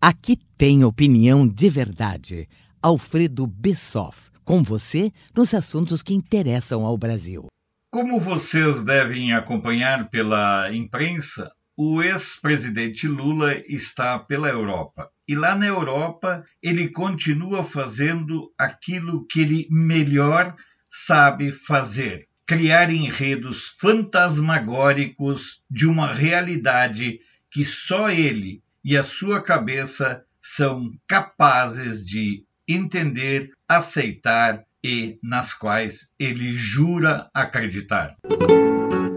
Aqui tem opinião de verdade. Alfredo Bessoff, com você nos assuntos que interessam ao Brasil. Como vocês devem acompanhar pela imprensa, o ex-presidente Lula está pela Europa. E lá na Europa, ele continua fazendo aquilo que ele melhor sabe fazer: criar enredos fantasmagóricos de uma realidade que só ele e a sua cabeça são capazes de entender, aceitar e nas quais ele jura acreditar.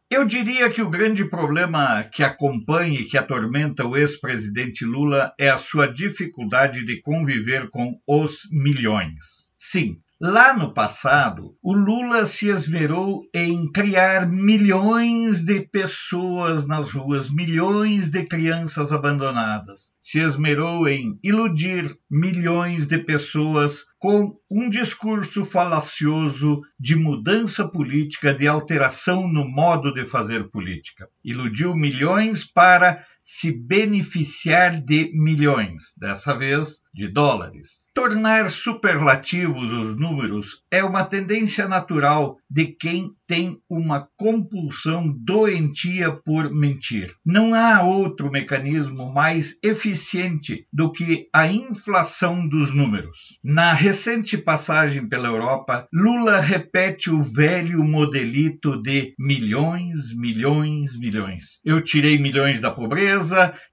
Eu diria que o grande problema que acompanha e que atormenta o ex-presidente Lula é a sua dificuldade de conviver com os milhões. Sim, Lá no passado, o Lula se esmerou em criar milhões de pessoas nas ruas, milhões de crianças abandonadas. Se esmerou em iludir milhões de pessoas com um discurso falacioso de mudança política, de alteração no modo de fazer política. Iludiu milhões para se beneficiar de milhões, dessa vez de dólares. Tornar superlativos os números é uma tendência natural de quem tem uma compulsão doentia por mentir. Não há outro mecanismo mais eficiente do que a inflação dos números. Na recente passagem pela Europa, Lula repete o velho modelito de milhões, milhões, milhões. Eu tirei milhões da pobreza,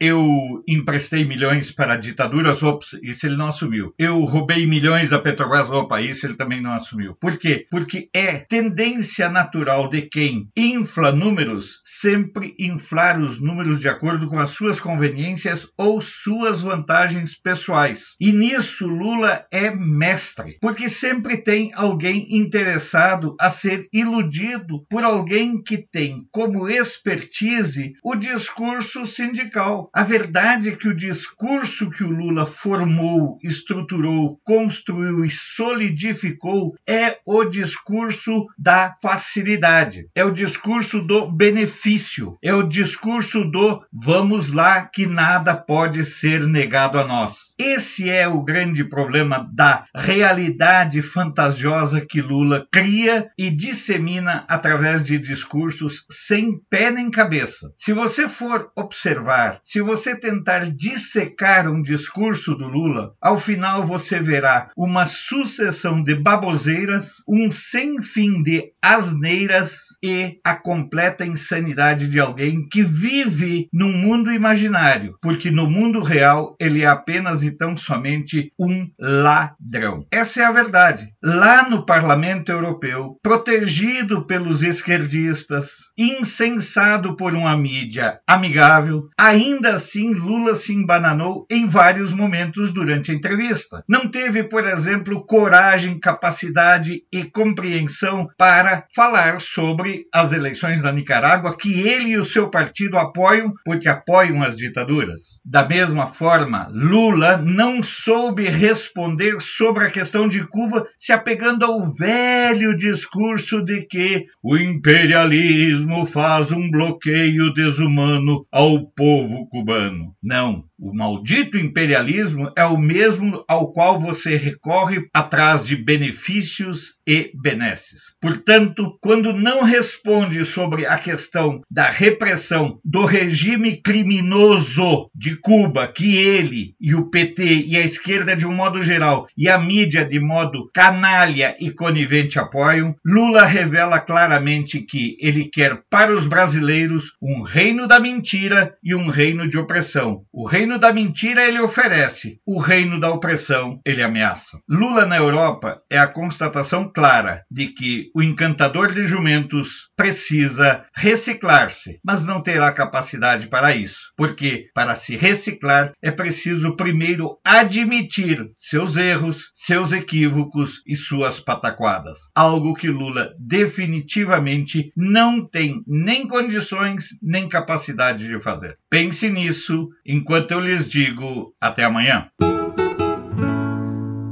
eu emprestei milhões para ditaduras, ops, isso ele não assumiu. Eu roubei milhões da Petrobras, opa, isso ele também não assumiu. Por quê? Porque é tendência natural de quem infla números sempre inflar os números de acordo com as suas conveniências ou suas vantagens pessoais. E nisso Lula é mestre, porque sempre tem alguém interessado a ser iludido por alguém que tem como expertise o discurso sindical. A verdade é que o discurso que o Lula formou, estruturou, construiu e solidificou é o discurso da facilidade, é o discurso do benefício, é o discurso do vamos lá que nada pode ser negado a nós. Esse é o grande problema da realidade fantasiosa que Lula cria e dissemina através de discursos sem pé nem cabeça. Se você for observar, se você tentar dissecar um discurso do Lula, ao final você verá uma sucessão de baboseiras, um sem fim de asneiras e a completa insanidade de alguém que vive num mundo imaginário, porque no mundo real ele é apenas e tão somente um ladrão. Essa é a verdade. Lá no Parlamento Europeu, protegido pelos esquerdistas, incensado por uma mídia amigável, ainda assim Lula se embananou em vários momentos durante a entrevista. Não teve, por exemplo, coragem, capacidade e compreensão para falar sobre as eleições da Nicarágua que ele e o seu partido apoiam porque apoiam as ditaduras. Da mesma forma, Lula não soube responder sobre a questão de Cuba, se apegando ao velho discurso de que o imperialismo faz um bloqueio desumano ao povo cubano. Não, o maldito imperialismo é o mesmo ao qual você recorre atrás de benefícios e benesses. Portanto, quando não responde sobre a questão da repressão do regime criminoso de Cuba, que ele e o PT e a esquerda de um modo geral e a mídia de modo canalha e conivente apoiam, Lula revela claramente que ele quer para os brasileiros um reino da mentira e um reino de opressão. O reino reino da mentira ele oferece, o reino da opressão ele ameaça. Lula na Europa é a constatação clara de que o encantador de jumentos precisa reciclar-se, mas não terá capacidade para isso, porque para se reciclar é preciso primeiro admitir seus erros, seus equívocos e suas pataquadas, algo que Lula definitivamente não tem nem condições nem capacidade de fazer. Pense nisso enquanto eu eu lhes digo até amanhã.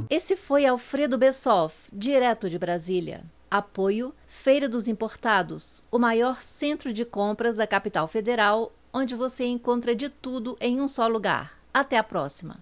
Esse foi Alfredo Bessoff, direto de Brasília. Apoio Feira dos Importados, o maior centro de compras da capital federal, onde você encontra de tudo em um só lugar. Até a próxima!